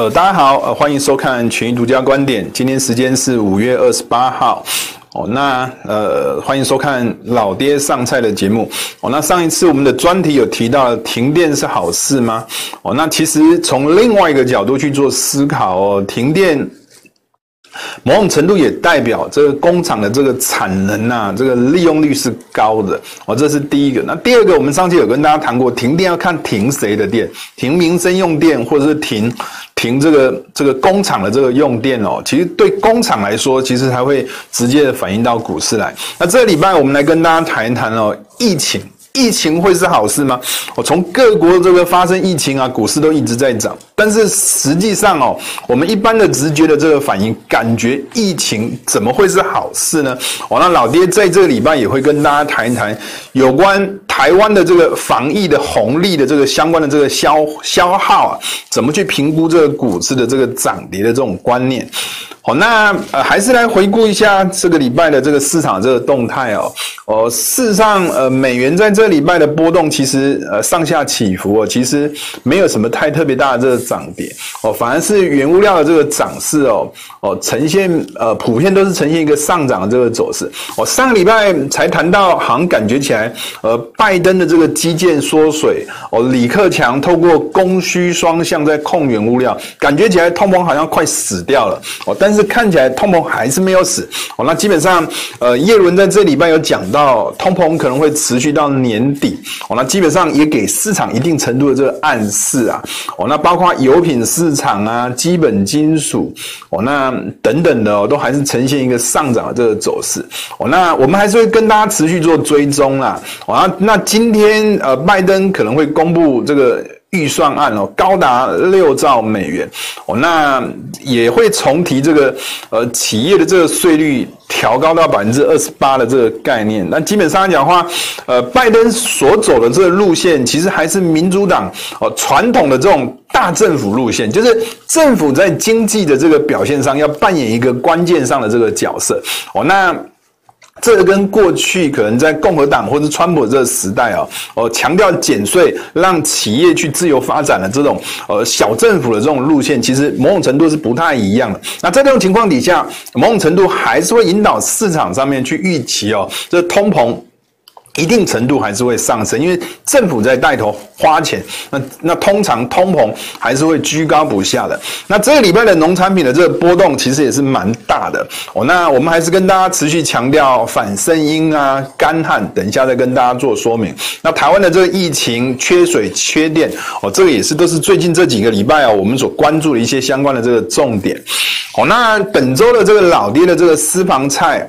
呃，大家好，呃，欢迎收看群益独家观点。今天时间是五月二十八号，哦，那呃，欢迎收看老爹上菜的节目。哦，那上一次我们的专题有提到停电是好事吗？哦，那其实从另外一个角度去做思考哦，停电。某种程度也代表这个工厂的这个产能啊，这个利用率是高的哦，这是第一个。那第二个，我们上期有跟大家谈过，停电要看停谁的电，停民生用电，或者是停停这个这个工厂的这个用电哦。其实对工厂来说，其实才会直接的反映到股市来。那这个礼拜我们来跟大家谈一谈哦，疫情。疫情会是好事吗？我从各国这个发生疫情啊，股市都一直在涨。但是实际上哦，我们一般的直觉的这个反应，感觉疫情怎么会是好事呢？哦，那老爹在这个礼拜也会跟大家谈一谈有关台湾的这个防疫的红利的这个相关的这个消消耗啊，怎么去评估这个股市的这个涨跌的这种观念。好，那呃，还是来回顾一下这个礼拜的这个市场这个动态哦。哦，事实上，呃，美元在这个礼拜的波动其实呃上下起伏哦，其实没有什么太特别大的这个涨跌。哦，反而是原物料的这个涨势哦哦呈现呃普遍都是呈现一个上涨的这个走势。我上个礼拜才谈到，好像感觉起来呃拜登的这个基建缩水哦，李克强透过供需双向在控原物料，感觉起来通膨好像快死掉了。哦，但是看起来通膨还是没有死。哦，那基本上，呃，叶伦在这礼拜有讲到通膨可能会持续到年底。哦，那基本上也给市场一定程度的这个暗示啊。哦，那包括油品市场啊、基本金属。哦，那等等的哦，都还是呈现一个上涨的这个走势哦，那我们还是会跟大家持续做追踪啦哦，那那今天呃，拜登可能会公布这个。预算案哦，高达六兆美元哦，那也会重提这个呃企业的这个税率调高到百分之二十八的这个概念。那基本上来讲的话，呃，拜登所走的这个路线，其实还是民主党哦传统的这种大政府路线，就是政府在经济的这个表现上要扮演一个关键上的这个角色哦，那。这个跟过去可能在共和党或者川普这个时代啊，哦，强调减税，让企业去自由发展的这种呃小政府的这种路线，其实某种程度是不太一样的。那在这种情况底下，某种程度还是会引导市场上面去预期哦，这通膨。一定程度还是会上升，因为政府在带头花钱，那那通常通膨还是会居高不下的。那这个礼拜的农产品的这个波动其实也是蛮大的哦。那我们还是跟大家持续强调反声音啊、干旱，等一下再跟大家做说明。那台湾的这个疫情缺水、缺电哦，这个也是都是最近这几个礼拜啊，我们所关注的一些相关的这个重点。哦，那本周的这个老爹的这个私房菜。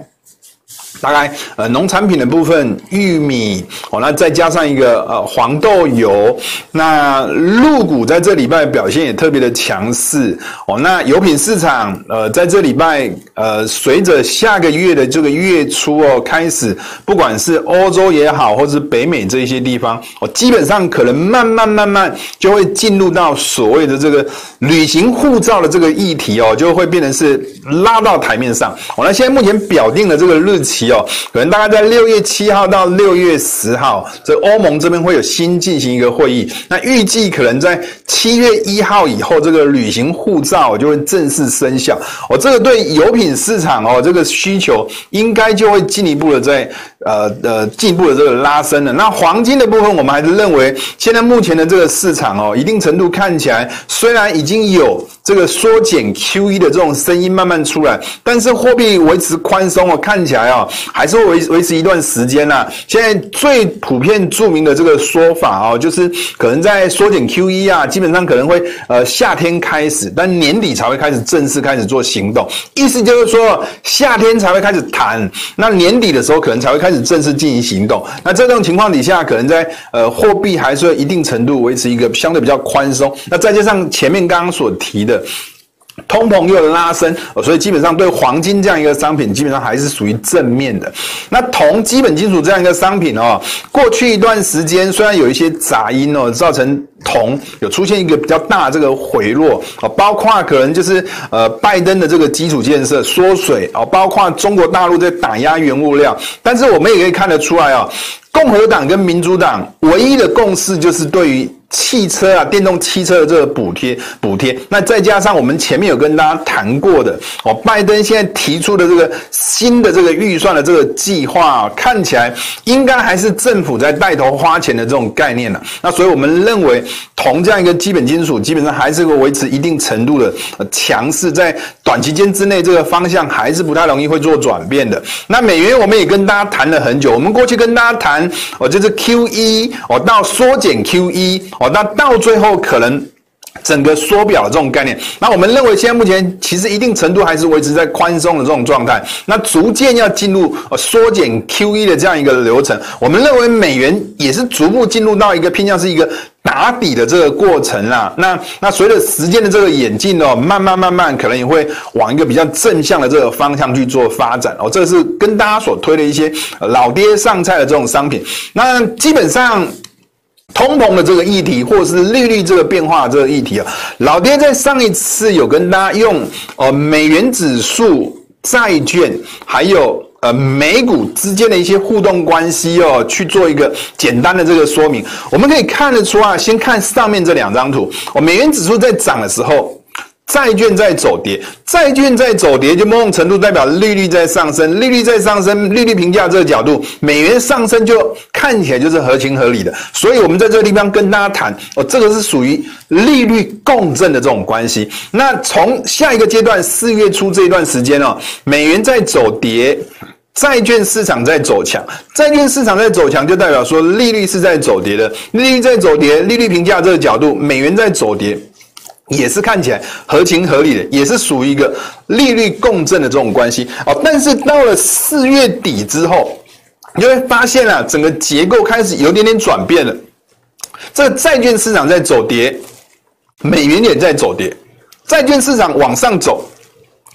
大概呃农产品的部分，玉米哦，那再加上一个呃黄豆油，那陆股在这礼拜表现也特别的强势哦。那油品市场呃在这礼拜呃随着下个月的这个月初哦开始，不管是欧洲也好，或是北美这些地方哦，基本上可能慢慢慢慢就会进入到所谓的这个旅行护照的这个议题哦，就会变成是拉到台面上。哦，那现在目前表定的这个日期。哦，可能大概在六月七号到六月十号，这欧盟这边会有新进行一个会议。那预计可能在七月一号以后，这个旅行护照就会正式生效。哦，这个对油品市场哦，这个需求应该就会进一步的在呃呃进一步的这个拉升了。那黄金的部分，我们还是认为现在目前的这个市场哦，一定程度看起来虽然已经有。这个缩减 QE 的这种声音慢慢出来，但是货币维持宽松哦，看起来哦还是会维维持一段时间呐。现在最普遍著名的这个说法哦，就是可能在缩减 QE 啊，基本上可能会呃夏天开始，但年底才会开始正式开始做行动。意思就是说夏天才会开始谈，那年底的时候可能才会开始正式进行行动。那这种情况底下，可能在呃货币还是会一定程度维持一个相对比较宽松。那再加上前面刚刚所提的。通膨又拉升，所以基本上对黄金这样一个商品，基本上还是属于正面的。那铜基本金属这样一个商品哦，过去一段时间虽然有一些杂音哦，造成铜有出现一个比较大这个回落啊，包括可能就是呃拜登的这个基础建设缩水啊，包括中国大陆在打压原物料，但是我们也可以看得出来哦，共和党跟民主党唯一的共识就是对于。汽车啊，电动汽车的这个补贴补贴，那再加上我们前面有跟大家谈过的哦，拜登现在提出的这个新的这个预算的这个计划啊，看起来应该还是政府在带头花钱的这种概念了。那所以我们认为，铜这样一个基本金属，基本上还是会维持一定程度的强势，在短期间之内，这个方向还是不太容易会做转变的。那美元我们也跟大家谈了很久，我们过去跟大家谈哦，就是 QE 哦，到缩减 QE。哦，那到最后可能整个缩表的这种概念，那我们认为现在目前其实一定程度还是维持在宽松的这种状态，那逐渐要进入呃缩减 QE 的这样一个流程。我们认为美元也是逐步进入到一个偏向是一个打底的这个过程啦。那那随着时间的这个演进哦，慢慢慢慢可能也会往一个比较正向的这个方向去做发展哦。这是跟大家所推的一些老爹上菜的这种商品，那基本上。通膨的这个议题，或者是利率这个变化这个议题啊，老爹在上一次有跟大家用呃美元指数、债券，还有呃美股之间的一些互动关系哦，去做一个简单的这个说明。我们可以看得出啊，先看上面这两张图，哦，美元指数在涨的时候。债券在走跌，债券在走跌，就某种程度代表利率在上升，利率在上升，利率评价这个角度，美元上升就看起来就是合情合理的。所以，我们在这个地方跟大家谈，哦，这个是属于利率共振的这种关系。那从下一个阶段，四月初这一段时间哦，美元在走跌，债券市场在走强，债券市场在走强，就代表说利率是在走跌的，利率在走跌，利率评价这个角度，美元在走跌。也是看起来合情合理的，也是属于一个利率共振的这种关系哦。但是到了四月底之后，你会发现啊，整个结构开始有点点转变了。这个债券市场在走跌，美元也在走跌。债券市场往上走，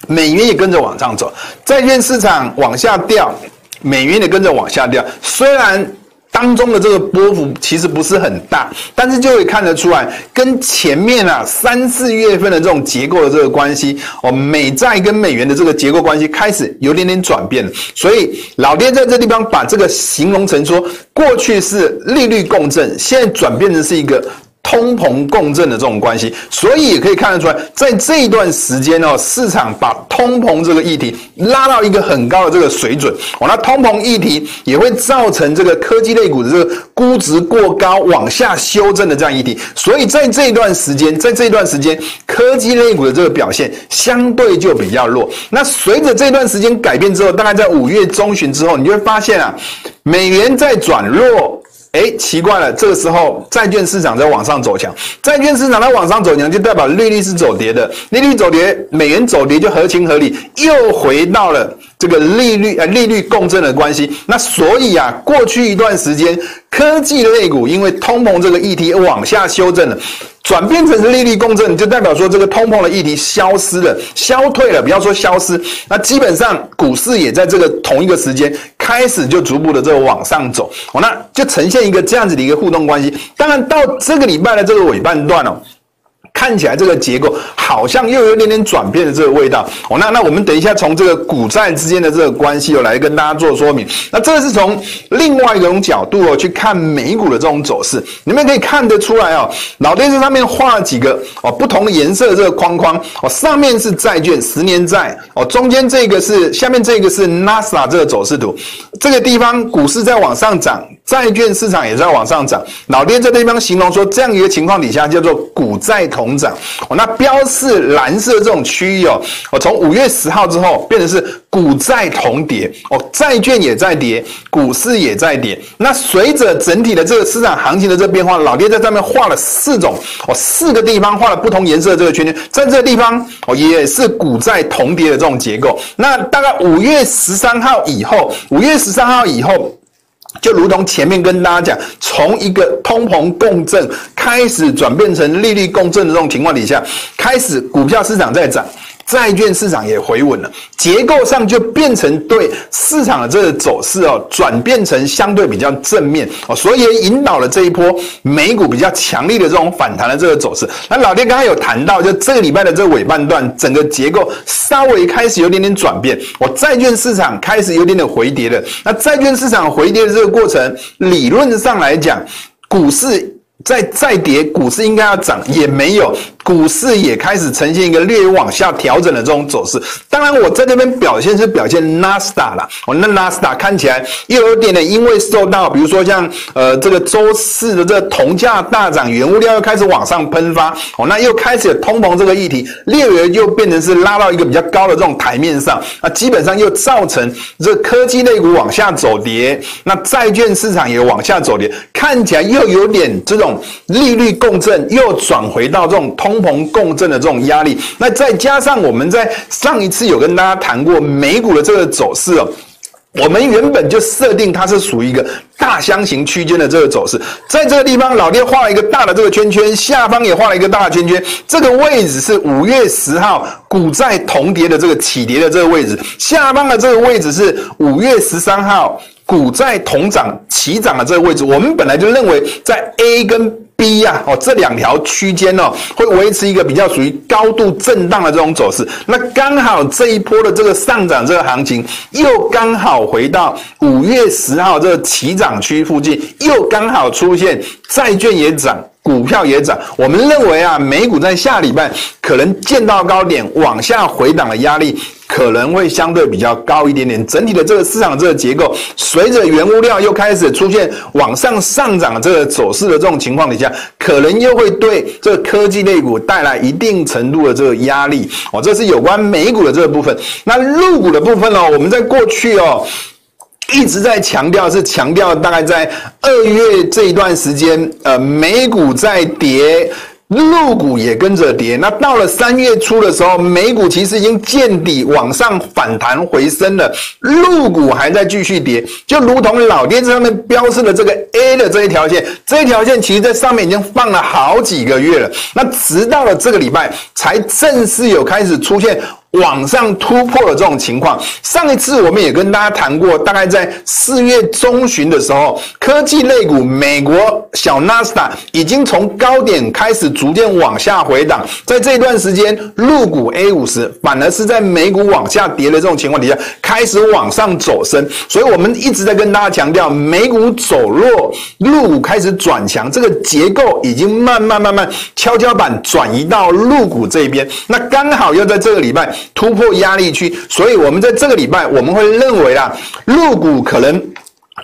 美元也跟着往上走；债券市场往下掉，美元也跟着往下掉。虽然。当中的这个波幅其实不是很大，但是就会看得出来，跟前面啊三四月份的这种结构的这个关系哦，美债跟美元的这个结构关系开始有点点转变了。所以老爹在这地方把这个形容成说，过去是利率共振，现在转变成是一个。通膨共振的这种关系，所以也可以看得出来，在这一段时间哦，市场把通膨这个议题拉到一个很高的这个水准哦，那通膨议题也会造成这个科技类股的这个估值过高往下修正的这样议题，所以在这一段时间，在这一段时间，科技类股的这个表现相对就比较弱。那随着这段时间改变之后，大概在五月中旬之后，你就会发现啊，美元在转弱。哎，奇怪了，这个时候债券市场在往上走强，债券市场在往上走强，就代表利率是走跌的，利率走跌，美元走跌就合情合理，又回到了这个利率呃利率共振的关系。那所以啊，过去一段时间科技类股因为通膨这个议题往下修正了。转变成是利率共振，就代表说这个通膨的议题消失了、消退了。不要说消失，那基本上股市也在这个同一个时间开始就逐步的这个往上走，哦，那就呈现一个这样子的一个互动关系。当然到这个礼拜的这个尾半段哦。看起来这个结构好像又有一点点转变的这个味道哦。那那我们等一下从这个股债之间的这个关系哦来跟大家做说明。那这个是从另外一种角度哦去看美股的这种走势，你们可以看得出来哦。老爹在上面画了几个哦不同的颜色的这个框框哦，上面是债券十年债哦，中间这个是下面这个是 NASA 这个走势图。这个地方股市在往上涨，债券市场也在往上涨。老爹在这地方形容说，这样一个情况底下叫做股债同。涨哦，那标示蓝色这种区域哦，我从五月十号之后变成是股债同跌哦，债券也在跌，股市也在跌。那随着整体的这个市场行情的这变化，老爹在上面画了四种哦，四个地方画了不同颜色的这个圈圈，在这个地方哦也是股债同跌的这种结构。那大概五月十三号以后，五月十三号以后。就如同前面跟大家讲，从一个通膨共振开始转变成利率共振的这种情况底下，开始股票市场在涨。债券市场也回稳了，结构上就变成对市场的这个走势哦，转变成相对比较正面哦，所以也引导了这一波美股比较强力的这种反弹的这个走势。那老爹刚刚有谈到，就这个礼拜的这个尾半段，整个结构稍微开始有点点转变，我债券市场开始有点点回跌了。那债券市场回跌的这个过程，理论上来讲，股市。再再跌，股市应该要涨，也没有。股市也开始呈现一个略往下调整的这种走势。当然，我在这边表现是表现纳斯达啦。哦，那纳斯达看起来又有点点，因为受到比如说像呃这个周四的这个铜价大涨，原物料又开始往上喷发。哦，那又开始有通膨这个议题，略微又变成是拉到一个比较高的这种台面上。那基本上又造成这科技类股往下走跌，那债券市场也往下走跌，看起来又有点这种利率共振，又转回到这种通。通膨共振的这种压力，那再加上我们在上一次有跟大家谈过美股的这个走势哦，我们原本就设定它是属于一个大箱型区间的这个走势，在这个地方老爹画了一个大的这个圈圈，下方也画了一个大的圈圈，这个位置是五月十号股债同跌的这个起跌的这个位置，下方的这个位置是五月十三号股债同涨齐涨的这个位置，我们本来就认为在 A 跟 B 呀，哦，这两条区间哦，会维持一个比较属于高度震荡的这种走势。那刚好这一波的这个上涨这个行情，又刚好回到五月十号这个起涨区附近，又刚好出现债券也涨。股票也涨，我们认为啊，美股在下礼拜可能见到高点，往下回档的压力可能会相对比较高一点点。整体的这个市场这个结构，随着原物料又开始出现往上上涨的这个走势的这种情况底下，可能又会对这个科技类股带来一定程度的这个压力。哦，这是有关美股的这个部分。那入股的部分呢，我们在过去哦。一直在强调，是强调大概在二月这一段时间，呃，美股在跌，陆股也跟着跌。那到了三月初的时候，美股其实已经见底往上反弹回升了，陆股还在继续跌，就如同老爹这上面标示的这个 A 的这一条线，这一条线其实在上面已经放了好几个月了。那直到了这个礼拜，才正式有开始出现。往上突破的这种情况，上一次我们也跟大家谈过，大概在四月中旬的时候，科技类股美国小纳斯达已经从高点开始逐渐往下回档，在这段时间，陆股 A 五十反而是在美股往下跌的这种情况底下，开始往上走升，所以我们一直在跟大家强调，美股走弱，陆股开始转强，这个结构已经慢慢慢慢跷跷板转移到陆股这边，那刚好又在这个礼拜。突破压力区，所以我们在这个礼拜我们会认为啦，入股可能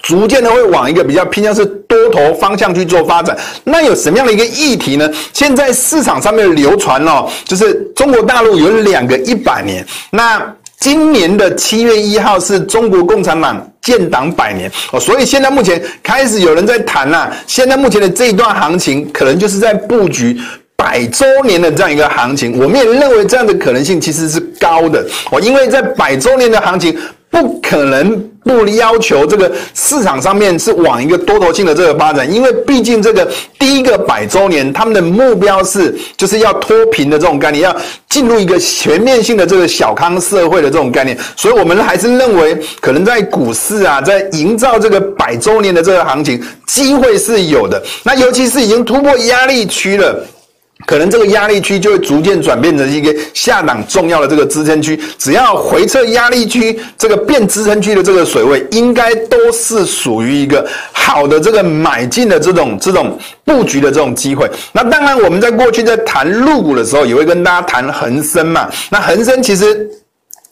逐渐的会往一个比较偏向是多头方向去做发展。那有什么样的一个议题呢？现在市场上面流传哦，就是中国大陆有两个一百年。那今年的七月一号是中国共产党建党百年哦，所以现在目前开始有人在谈啦，现在目前的这一段行情可能就是在布局。百周年的这样一个行情，我们也认为这样的可能性其实是高的哦，因为在百周年的行情，不可能不要求这个市场上面是往一个多头性的这个发展，因为毕竟这个第一个百周年，他们的目标是就是要脱贫的这种概念，要进入一个全面性的这个小康社会的这种概念，所以我们还是认为，可能在股市啊，在营造这个百周年的这个行情，机会是有的。那尤其是已经突破压力区了。可能这个压力区就会逐渐转变成一个下档重要的这个支撑区，只要回测压力区这个变支撑区的这个水位，应该都是属于一个好的这个买进的这种这种布局的这种机会。那当然，我们在过去在谈入股的时候，也会跟大家谈恒生嘛。那恒生其实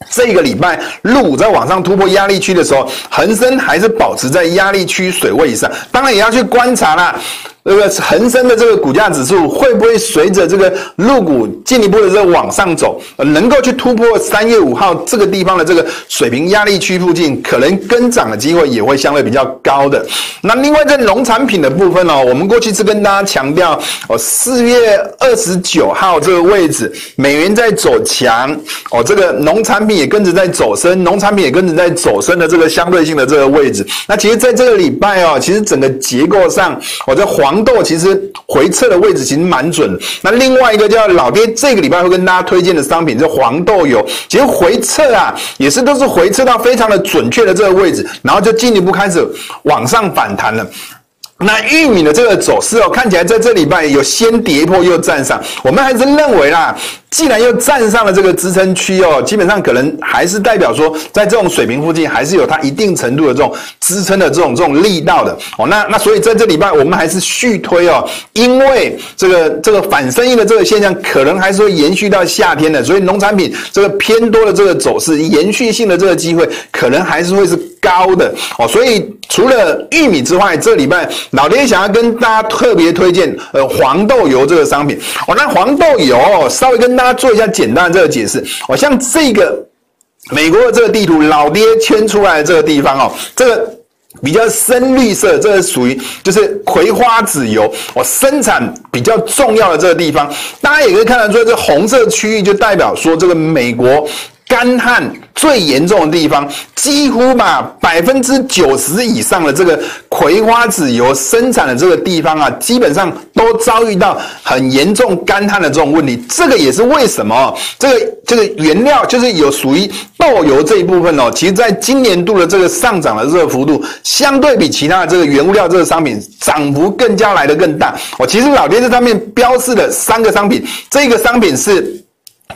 这个礼拜陆股在往上突破压力区的时候，恒生还是保持在压力区水位以上。当然也要去观察啦。这个恒生的这个股价指数会不会随着这个入股进一步的这个往上走，能够去突破三月五号这个地方的这个水平压力区附近，可能跟涨的机会也会相对比较高的。那另外在农产品的部分哦，我们过去是跟大家强调哦，四月二十九号这个位置，美元在走强哦，这个农产品也跟着在走升，农产品也跟着在走升的这个相对性的这个位置。那其实在这个礼拜哦，其实整个结构上，我在黄。黄豆其实回撤的位置其实蛮准。那另外一个叫老爹，这个礼拜会跟大家推荐的商品是黄豆油，其实回撤啊也是都是回撤到非常的准确的这个位置，然后就进一步开始往上反弹了。那玉米的这个走势哦，看起来在这礼拜有先跌破又站上，我们还是认为啦。既然又站上了这个支撑区哦，基本上可能还是代表说，在这种水平附近还是有它一定程度的这种支撑的这种这种力道的哦。那那所以在这礼拜我们还是续推哦，因为这个这个反生意的这个现象可能还是会延续到夏天的，所以农产品这个偏多的这个走势，延续性的这个机会可能还是会是高的哦。所以除了玉米之外，这礼拜老爹想要跟大家特别推荐呃黄豆油这个商品哦。那黄豆油，稍微跟大家做一下简单的这个解释哦，像这个美国的这个地图，老爹圈出来的这个地方哦，这个比较深绿色，这个属于就是葵花籽油哦，生产比较重要的这个地方，大家也可以看得出来，这红色区域就代表说这个美国。干旱最严重的地方，几乎把百分之九十以上的这个葵花籽油生产的这个地方啊，基本上都遭遇到很严重干旱的这种问题。这个也是为什么这个这个原料就是有属于豆油这一部分哦，其实在今年度的这个上涨的这个幅度，相对比其他的这个原物料这个商品涨幅更加来得更大。我其实老爹在上面标示了三个商品，这个商品是。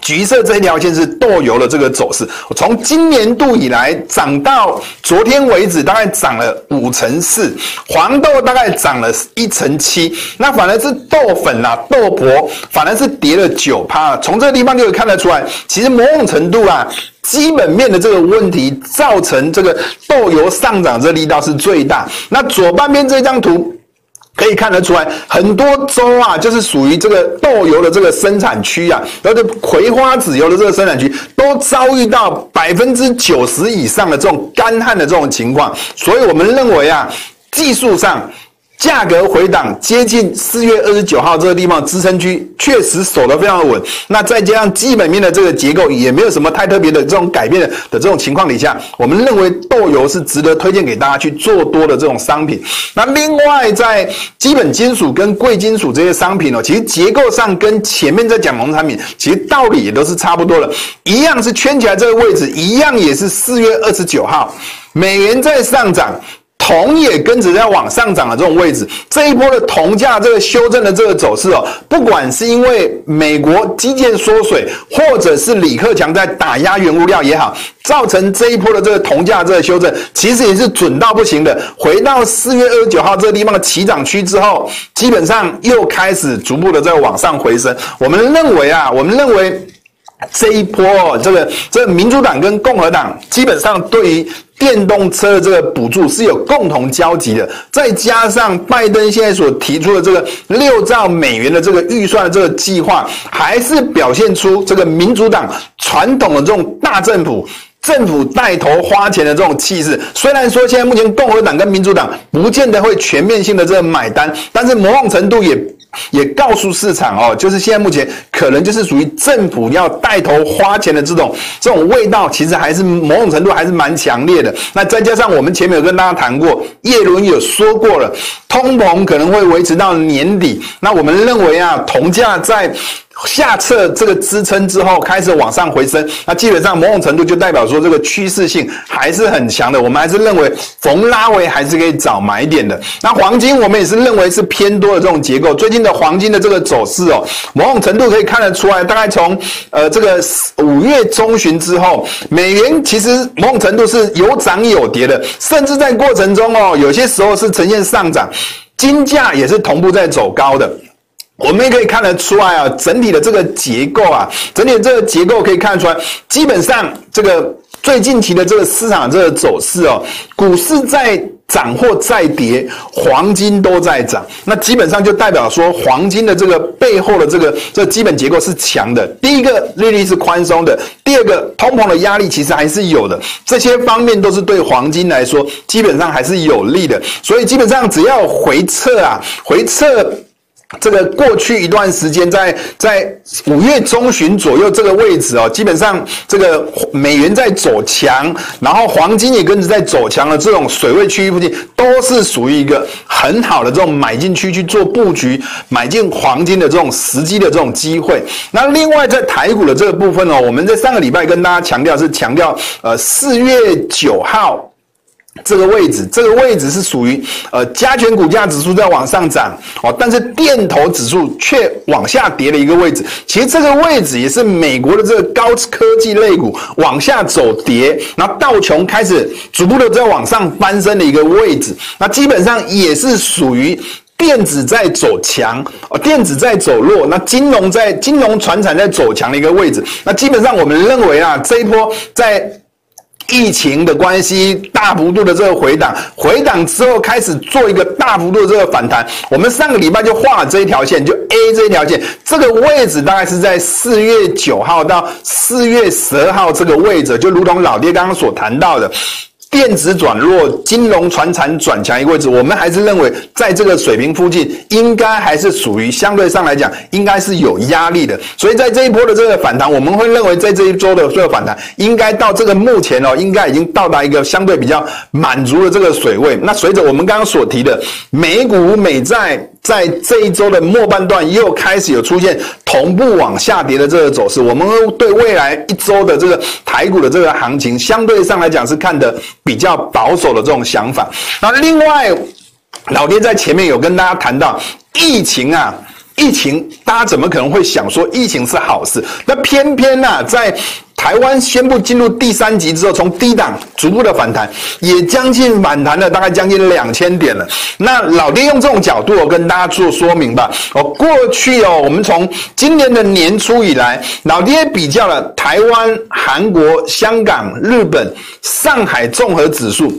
橘色这一条线是豆油的这个走势，从今年度以来涨到昨天为止，大概涨了五成四，黄豆大概涨了一成七，那反而是豆粉啊、豆粕反而是跌了九趴。从这个地方就可以看得出来，其实某种程度啊，基本面的这个问题造成这个豆油上涨这力道是最大。那左半边这张图。可以看得出来，很多州啊，就是属于这个豆油的这个生产区啊，然后葵花籽油的这个生产区，都遭遇到百分之九十以上的这种干旱的这种情况，所以我们认为啊，技术上。价格回档接近四月二十九号这个地方支撑区，确实守得非常的稳。那再加上基本面的这个结构也没有什么太特别的这种改变的的这种情况底下，我们认为豆油是值得推荐给大家去做多的这种商品。那另外在基本金属跟贵金属这些商品哦，其实结构上跟前面在讲农产品，其实道理也都是差不多的，一样是圈起来这个位置，一样也是四月二十九号，美元在上涨。铜也跟着在往上涨的这种位置，这一波的铜价这个修正的这个走势哦，不管是因为美国基建缩水，或者是李克强在打压原物料也好，造成这一波的这个铜价这个修正，其实也是准到不行的。回到四月二十九号这个地方的起涨区之后，基本上又开始逐步的在往上回升。我们认为啊，我们认为。这一波哦，这个这个民主党跟共和党基本上对于电动车的这个补助是有共同交集的，再加上拜登现在所提出的这个六兆美元的这个预算的这个计划，还是表现出这个民主党传统的这种大政府、政府带头花钱的这种气势。虽然说现在目前共和党跟民主党不见得会全面性的这个买单，但是某种程度也。也告诉市场哦，就是现在目前可能就是属于政府要带头花钱的这种这种味道，其实还是某种程度还是蛮强烈的。那再加上我们前面有跟大家谈过，叶伦有说过了，通膨可能会维持到年底。那我们认为啊，铜价在。下测这个支撑之后开始往上回升，那基本上某种程度就代表说这个趋势性还是很强的。我们还是认为逢拉回还是可以找买点的。那黄金我们也是认为是偏多的这种结构。最近的黄金的这个走势哦，某种程度可以看得出来，大概从呃这个五月中旬之后，美元其实某种程度是有涨有跌的，甚至在过程中哦，有些时候是呈现上涨，金价也是同步在走高的。我们也可以看得出来啊，整体的这个结构啊，整体的这个结构可以看出来，基本上这个最近期的这个市场这个走势哦，股市在涨或在跌，黄金都在涨，那基本上就代表说黄金的这个背后的这个这个基本结构是强的。第一个利率是宽松的，第二个通膨的压力其实还是有的，这些方面都是对黄金来说基本上还是有利的。所以基本上只要回撤啊，回撤。这个过去一段时间在，在五月中旬左右这个位置哦，基本上这个美元在走强，然后黄金也跟着在走强的这种水位区域附近，都是属于一个很好的这种买进区去做布局、买进黄金的这种时机的这种机会。那另外在台股的这个部分哦，我们在上个礼拜跟大家强调是强调，呃，四月九号。这个位置，这个位置是属于呃加权股价指数在往上涨哦，但是电投指数却往下跌的一个位置。其实这个位置也是美国的这个高科技类股往下走跌，然后道琼开始逐步的在往上翻身的一个位置。那基本上也是属于电子在走强哦，电子在走弱，那金融在金融船产在走强的一个位置。那基本上我们认为啊，这一波在。疫情的关系，大幅度的这个回档，回档之后开始做一个大幅度的这个反弹。我们上个礼拜就画了这一条线，就 A 这一条线，这个位置大概是在四月九号到四月十二号这个位置，就如同老爹刚刚所谈到的。电子转弱，金融传产转强一个位置，我们还是认为在这个水平附近，应该还是属于相对上来讲，应该是有压力的。所以在这一波的这个反弹，我们会认为在这一周的这个反弹，应该到这个目前哦，应该已经到达一个相对比较满足的这个水位。那随着我们刚刚所提的美股美债。在这一周的末半段，又开始有出现同步往下跌的这个走势。我们对未来一周的这个台股的这个行情，相对上来讲是看的比较保守的这种想法。那另外，老爹在前面有跟大家谈到疫情啊。疫情，大家怎么可能会想说疫情是好事？那偏偏呢、啊，在台湾宣布进入第三级之后，从低档逐步的反弹，也将近反弹了大概将近两千点了。那老爹用这种角度我跟大家做说明吧。哦，过去哦，我们从今年的年初以来，老爹比较了台湾、韩国、香港、日本、上海综合指数。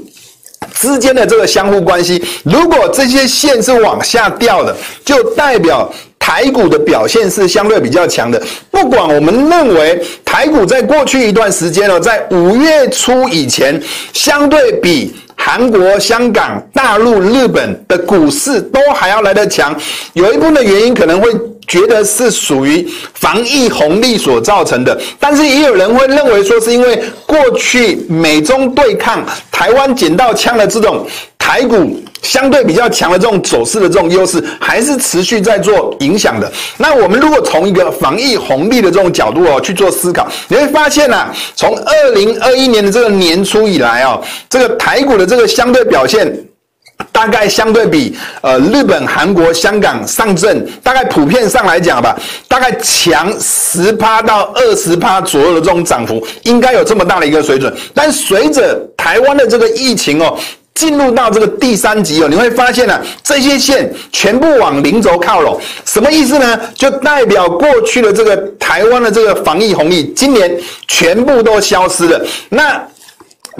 之间的这个相互关系，如果这些线是往下掉的，就代表台股的表现是相对比较强的。不管我们认为台股在过去一段时间呢，在五月初以前，相对比韩国、香港、大陆、日本的股市都还要来得强，有一部分的原因可能会。觉得是属于防疫红利所造成的，但是也有人会认为说是因为过去美中对抗，台湾捡到枪的这种台股相对比较强的这种走势的这种优势，还是持续在做影响的。那我们如果从一个防疫红利的这种角度哦去做思考，你会发现啊，从二零二一年的这个年初以来哦，这个台股的这个相对表现。大概相对比呃日本、韩国、香港、上证，大概普遍上来讲吧，大概强十趴到二十趴左右的这种涨幅，应该有这么大的一个水准。但随着台湾的这个疫情哦，进入到这个第三级哦，你会发现呢、这些线全部往零轴靠拢，什么意思呢？就代表过去的这个台湾的这个防疫红利，今年全部都消失了。那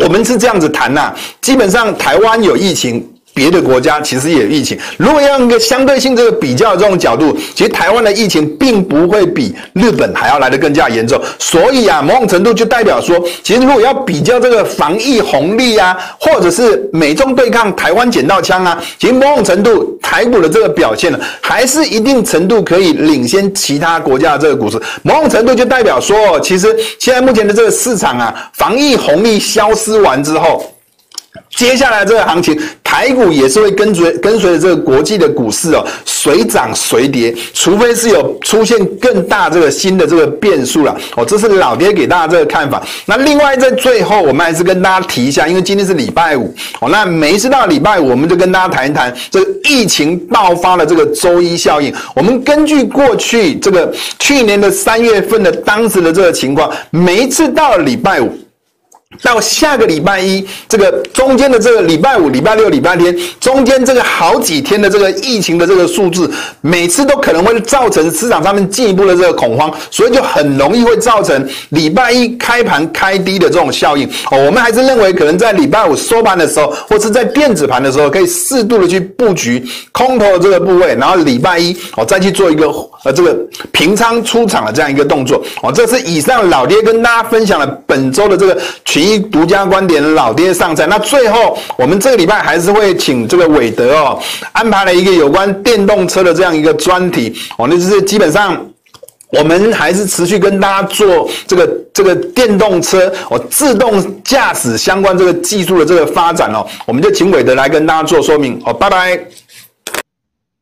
我们是这样子谈呐、基本上台湾有疫情。别的国家其实也有疫情，如果要用一个相对性这个比较这种角度，其实台湾的疫情并不会比日本还要来得更加严重。所以啊，某种程度就代表说，其实如果要比较这个防疫红利啊，或者是美中对抗，台湾捡到枪啊，其实某种程度台股的这个表现呢，还是一定程度可以领先其他国家的这个股市。某种程度就代表说，其实现在目前的这个市场啊，防疫红利消失完之后。接下来这个行情，台股也是会跟随跟随着这个国际的股市哦，随涨随跌，除非是有出现更大这个新的这个变数了哦。这是老爹给大家这个看法。那另外在最后，我们还是跟大家提一下，因为今天是礼拜五哦，那每一次到礼拜五，我们就跟大家谈一谈这个疫情爆发的这个周一效应。我们根据过去这个去年的三月份的当时的这个情况，每一次到了礼拜五。到下个礼拜一，这个中间的这个礼拜五、礼拜六、礼拜天，中间这个好几天的这个疫情的这个数字，每次都可能会造成市场上面进一步的这个恐慌，所以就很容易会造成礼拜一开盘开低的这种效应。哦，我们还是认为可能在礼拜五收盘的时候，或是在电子盘的时候，可以适度的去布局空头的这个部位，然后礼拜一哦再去做一个呃这个平仓出场的这样一个动作。哦，这是以上老爹跟大家分享了本周的这个群。一独家观点，老爹上菜。那最后，我们这个礼拜还是会请这个韦德哦，安排了一个有关电动车的这样一个专题哦。那就是基本上，我们还是持续跟大家做这个这个电动车哦，自动驾驶相关这个技术的这个发展哦。我们就请伟德来跟大家做说明哦。拜拜。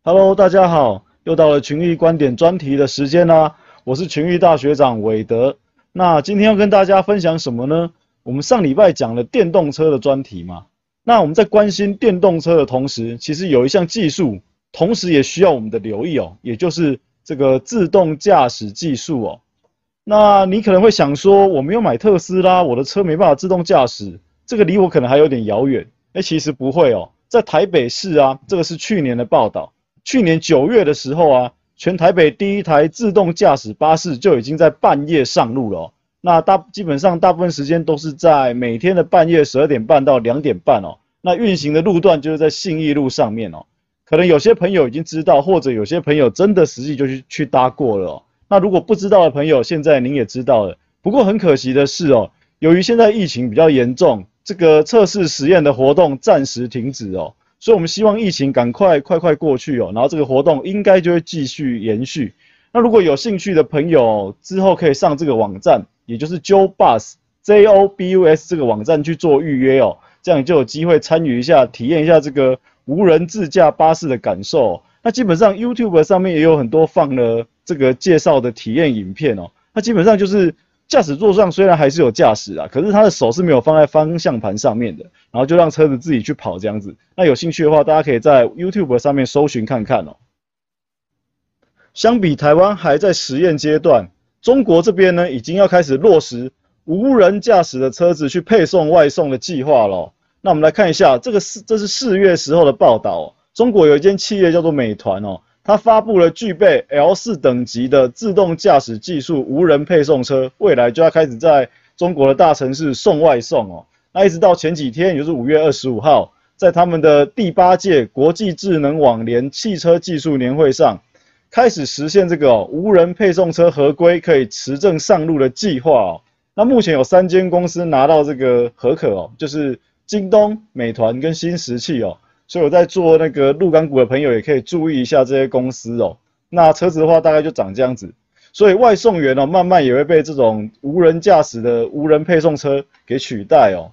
Hello，大家好，又到了群益观点专题的时间啦。我是群益大学长伟德。那今天要跟大家分享什么呢？我们上礼拜讲了电动车的专题嘛，那我们在关心电动车的同时，其实有一项技术，同时也需要我们的留意哦，也就是这个自动驾驶技术哦。那你可能会想说，我没有买特斯拉，我的车没办法自动驾驶，这个离我可能还有点遥远。哎，其实不会哦，在台北市啊，这个是去年的报道，去年九月的时候啊，全台北第一台自动驾驶巴士就已经在半夜上路了哦。那大基本上大部分时间都是在每天的半夜十二点半到两点半哦。那运行的路段就是在信义路上面哦。可能有些朋友已经知道，或者有些朋友真的实际就去去搭过了。那如果不知道的朋友，现在您也知道了。不过很可惜的是哦，由于现在疫情比较严重，这个测试实验的活动暂时停止哦。所以我们希望疫情赶快快快过去哦，然后这个活动应该就会继续延续。那如果有兴趣的朋友，之后可以上这个网站。也就是 JoBus J O B U S 这个网站去做预约哦，这样就有机会参与一下，体验一下这个无人自驾巴士的感受。那基本上 YouTube 上面也有很多放了这个介绍的体验影片哦。那基本上就是驾驶座上虽然还是有驾驶啊，可是他的手是没有放在方向盘上面的，然后就让车子自己去跑这样子。那有兴趣的话，大家可以在 YouTube 上面搜寻看看哦。相比台湾还在实验阶段。中国这边呢，已经要开始落实无人驾驶的车子去配送外送的计划了。那我们来看一下，这个是这是四月时候的报道。中国有一间企业叫做美团哦，它发布了具备 L4 等级的自动驾驶技术无人配送车，未来就要开始在中国的大城市送外送哦。那一直到前几天，也就是五月二十五号，在他们的第八届国际智能网联汽车技术年会上。开始实现这个、哦、无人配送车合规可以持证上路的计划哦。那目前有三间公司拿到这个核可哦，就是京东、美团跟新石器哦。所以我在做那个陆港股的朋友也可以注意一下这些公司哦。那车子的话大概就长这样子，所以外送员哦慢慢也会被这种无人驾驶的无人配送车给取代哦。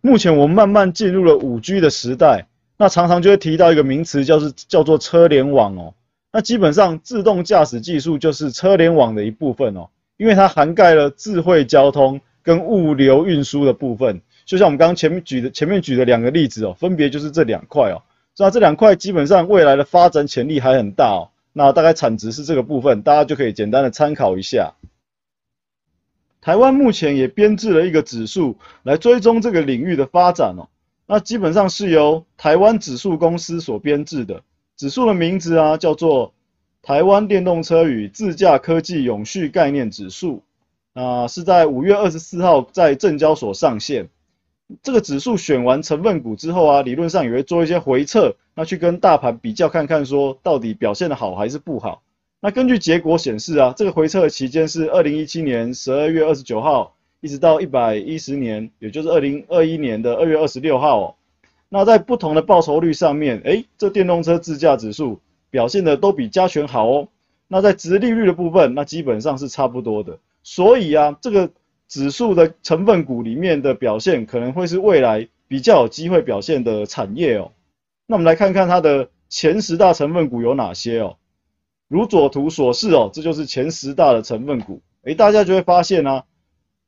目前我们慢慢进入了五 G 的时代，那常常就会提到一个名词，叫做叫做车联网哦。那基本上，自动驾驶技术就是车联网的一部分哦，因为它涵盖了智慧交通跟物流运输的部分。就像我们刚刚前面举的前面举的两个例子哦，分别就是这两块哦。那这两块基本上未来的发展潜力还很大哦。那大概产值是这个部分，大家就可以简单的参考一下。台湾目前也编制了一个指数来追踪这个领域的发展哦。那基本上是由台湾指数公司所编制的。指数的名字啊，叫做台湾电动车与自驾科技永续概念指数，啊，是在五月二十四号在证交所上线。这个指数选完成分股之后啊，理论上也会做一些回测，那去跟大盘比较看看，说到底表现的好还是不好。那根据结果显示啊，这个回测的期间是二零一七年十二月二十九号，一直到一百一十年，也就是二零二一年的二月二十六号。那在不同的报酬率上面，诶，这电动车自驾指数表现的都比加权好哦。那在值利率的部分，那基本上是差不多的。所以啊，这个指数的成分股里面的表现，可能会是未来比较有机会表现的产业哦。那我们来看看它的前十大成分股有哪些哦。如左图所示哦，这就是前十大的成分股。诶，大家就会发现啊。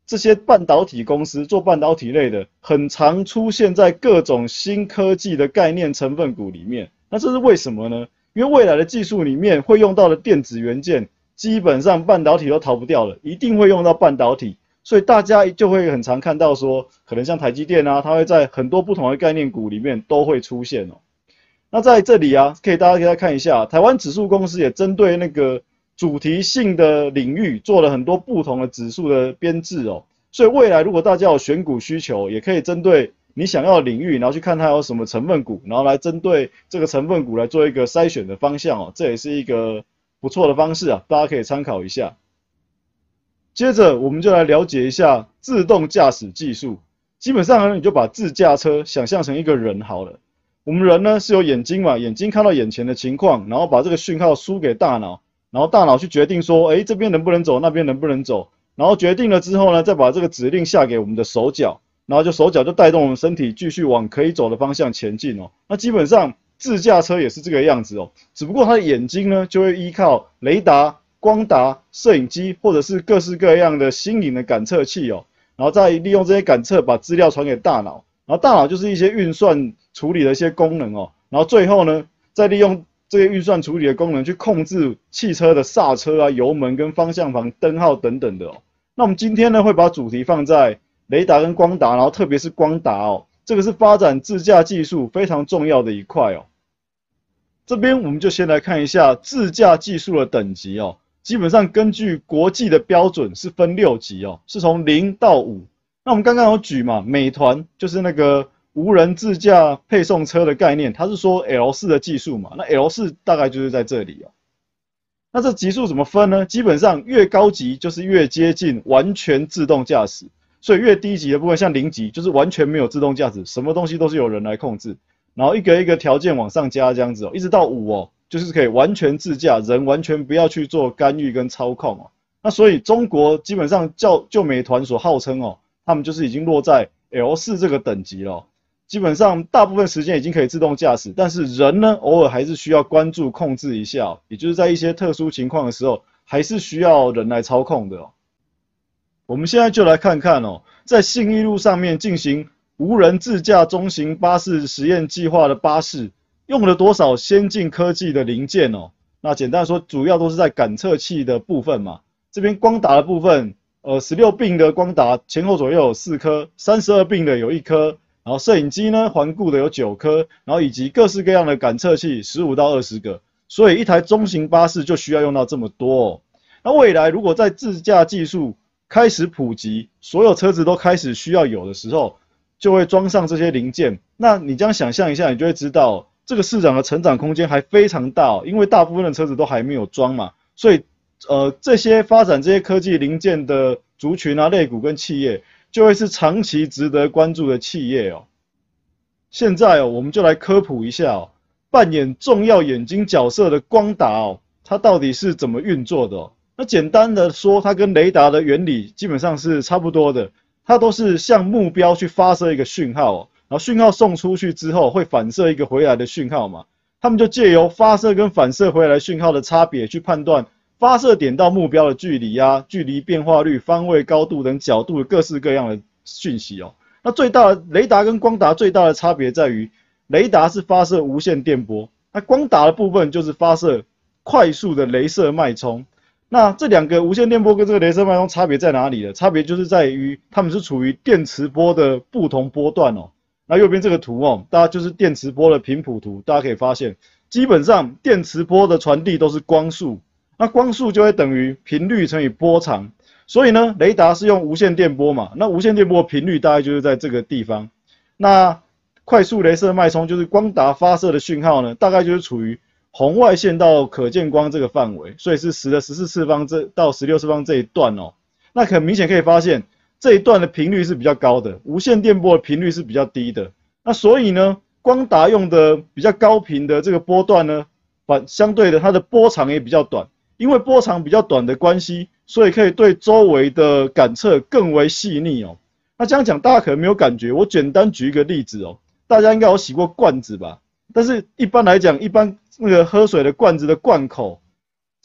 这些半导体公司做半导体类的，很常出现在各种新科技的概念成分股里面。那这是为什么呢？因为未来的技术里面会用到的电子元件，基本上半导体都逃不掉了，一定会用到半导体。所以大家就会很常看到说，可能像台积电啊，它会在很多不同的概念股里面都会出现哦。那在这里啊，可以大家给大家看一下，台湾指数公司也针对那个。主题性的领域做了很多不同的指数的编制哦，所以未来如果大家有选股需求，也可以针对你想要的领域，然后去看它有什么成分股，然后来针对这个成分股来做一个筛选的方向哦，这也是一个不错的方式啊，大家可以参考一下。接着我们就来了解一下自动驾驶技术，基本上呢，你就把自驾车想象成一个人好了，我们人呢是有眼睛嘛，眼睛看到眼前的情况，然后把这个讯号输给大脑。然后大脑去决定说，哎，这边能不能走，那边能不能走。然后决定了之后呢，再把这个指令下给我们的手脚，然后就手脚就带动我们身体继续往可以走的方向前进哦。那基本上自驾车也是这个样子哦，只不过它的眼睛呢，就会依靠雷达、光达、摄影机或者是各式各样的新颖的感测器哦，然后再利用这些感测把资料传给大脑，然后大脑就是一些运算处理的一些功能哦，然后最后呢，再利用这些运算处理的功能去控制汽车的刹车啊、油门跟方向盘、灯号等等的哦。那我们今天呢，会把主题放在雷达跟光达，然后特别是光达哦，这个是发展自驾技术非常重要的一块哦。这边我们就先来看一下自驾技术的等级哦。基本上根据国际的标准是分六级哦，是从零到五。那我们刚刚有举嘛，美团就是那个无人自驾配送车的概念，它是说 L 四的技术嘛，那 L 四大概就是在这里哦。那这级数怎么分呢？基本上越高级就是越接近完全自动驾驶，所以越低级的部分像零级就是完全没有自动驾驶，什么东西都是有人来控制。然后一个一个条件往上加这样子哦，一直到五哦。就是可以完全自驾，人完全不要去做干预跟操控哦。那所以中国基本上叫就美团所号称哦，他们就是已经落在 L 四这个等级了。基本上大部分时间已经可以自动驾驶，但是人呢，偶尔还是需要关注控制一下，也就是在一些特殊情况的时候，还是需要人来操控的。我们现在就来看看哦，在信义路上面进行无人自驾中型巴士实验计划的巴士。用了多少先进科技的零件哦？那简单说，主要都是在感测器的部分嘛。这边光达的部分，呃，十六并的光达前后左右有四颗，三十二并的有一颗，然后摄影机呢环顾的有九颗，然后以及各式各样的感测器十五到二十个。所以一台中型巴士就需要用到这么多哦。那未来如果在自驾技术开始普及，所有车子都开始需要有的时候，就会装上这些零件。那你这样想象一下，你就会知道。这个市场的成长空间还非常大哦，因为大部分的车子都还没有装嘛，所以呃这些发展这些科技零件的族群啊、类股跟企业，就会是长期值得关注的企业哦。现在哦，我们就来科普一下哦，扮演重要眼睛角色的光达哦，它到底是怎么运作的？那简单的说，它跟雷达的原理基本上是差不多的，它都是向目标去发射一个讯号。然后讯号送出去之后，会反射一个回来的讯号嘛？他们就借由发射跟反射回来的讯号的差别，去判断发射点到目标的距离啊、距离变化率、方位、高度等角度的各式各样的讯息哦。那最大的雷达跟光达最大的差别在于，雷达是发射无线电波，那光达的部分就是发射快速的雷射脉冲。那这两个无线电波跟这个雷射脉冲差别在哪里呢？差别就是在于它们是处于电磁波的不同波段哦。那右边这个图哦，大家就是电磁波的频谱图，大家可以发现，基本上电磁波的传递都是光速，那光速就会等于频率乘以波长，所以呢，雷达是用无线电波嘛，那无线电波频率大概就是在这个地方，那快速雷射脉冲就是光达发射的讯号呢，大概就是处于红外线到可见光这个范围，所以是十的十四次方这到十六次方这一段哦，那很明显可以发现。这一段的频率是比较高的，无线电波的频率是比较低的。那所以呢，光达用的比较高频的这个波段呢，反相对的它的波长也比较短。因为波长比较短的关系，所以可以对周围的感测更为细腻哦。那这样讲大家可能没有感觉，我简单举一个例子哦，大家应该有洗过罐子吧？但是一般来讲，一般那个喝水的罐子的罐口。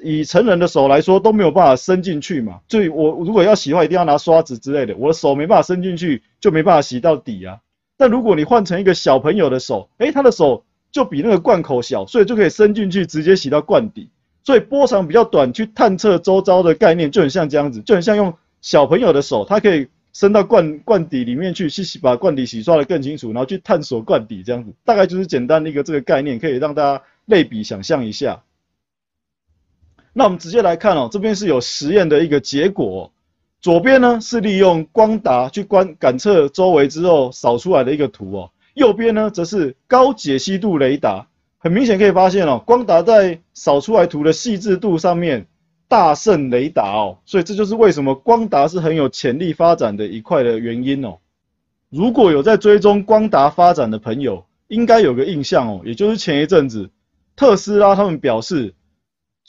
以成人的手来说都没有办法伸进去嘛，所以我如果要洗的话，一定要拿刷子之类的。我的手没办法伸进去，就没办法洗到底啊。但如果你换成一个小朋友的手，诶，他的手就比那个罐口小，所以就可以伸进去直接洗到罐底。所以波长比较短，去探测周遭的概念就很像这样子，就很像用小朋友的手，它可以伸到罐罐底里面去，去把罐底洗刷得更清楚，然后去探索罐底这样子。大概就是简单的一个这个概念，可以让大家类比想象一下。那我们直接来看哦，这边是有实验的一个结果。左边呢是利用光达去观感测周围之后扫出来的一个图哦，右边呢则是高解析度雷达。很明显可以发现哦，光达在扫出来图的细致度上面大胜雷达哦，所以这就是为什么光达是很有潜力发展的一块的原因哦。如果有在追踪光达发展的朋友，应该有个印象哦，也就是前一阵子特斯拉他们表示。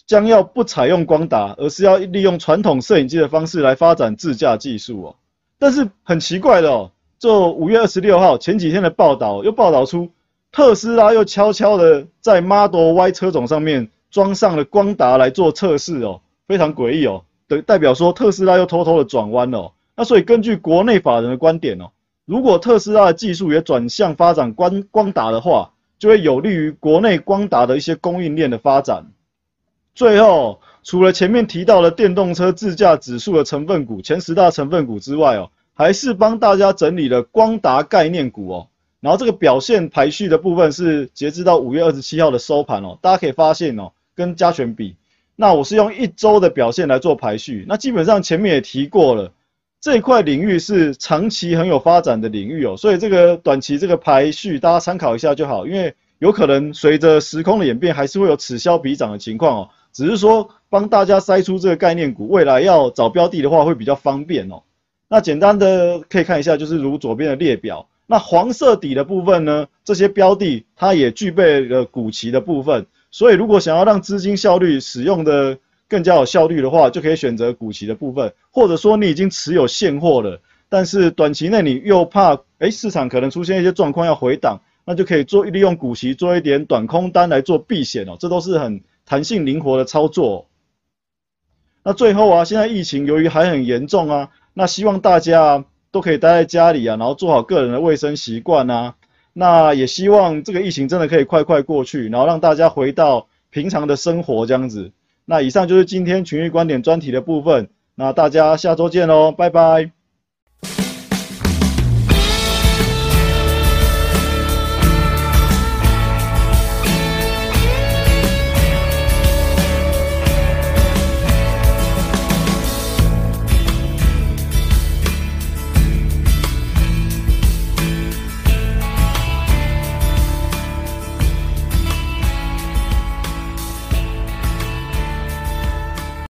将要不采用光达，而是要利用传统摄影机的方式来发展自驾技术哦。但是很奇怪的哦，就五月二十六号前几天的报道又报道出，特斯拉又悄悄的在 Model Y 车种上面装上了光达来做测试哦，非常诡异哦。的代表说特斯拉又偷偷的转弯了哦。那所以根据国内法人的观点哦，如果特斯拉的技术也转向发展光光达的话，就会有利于国内光达的一些供应链的发展。最后，除了前面提到的电动车自驾指数的成分股前十大成分股之外哦，还是帮大家整理了光达概念股哦。然后这个表现排序的部分是截至到五月二十七号的收盘哦，大家可以发现哦，跟加权比，那我是用一周的表现来做排序。那基本上前面也提过了，这一块领域是长期很有发展的领域哦，所以这个短期这个排序大家参考一下就好，因为有可能随着时空的演变，还是会有此消彼长的情况哦。只是说帮大家筛出这个概念股，未来要找标的的话会比较方便哦。那简单的可以看一下，就是如左边的列表。那黄色底的部分呢？这些标的它也具备了股期的部分，所以如果想要让资金效率使用的更加有效率的话，就可以选择股期的部分，或者说你已经持有现货了，但是短期内你又怕哎市场可能出现一些状况要回档，那就可以做利用股期做一点短空单来做避险哦，这都是很弹性灵活的操作。那最后啊，现在疫情由于还很严重啊，那希望大家。都可以待在家里啊，然后做好个人的卫生习惯啊。那也希望这个疫情真的可以快快过去，然后让大家回到平常的生活这样子。那以上就是今天群益观点专题的部分。那大家下周见喽，拜拜。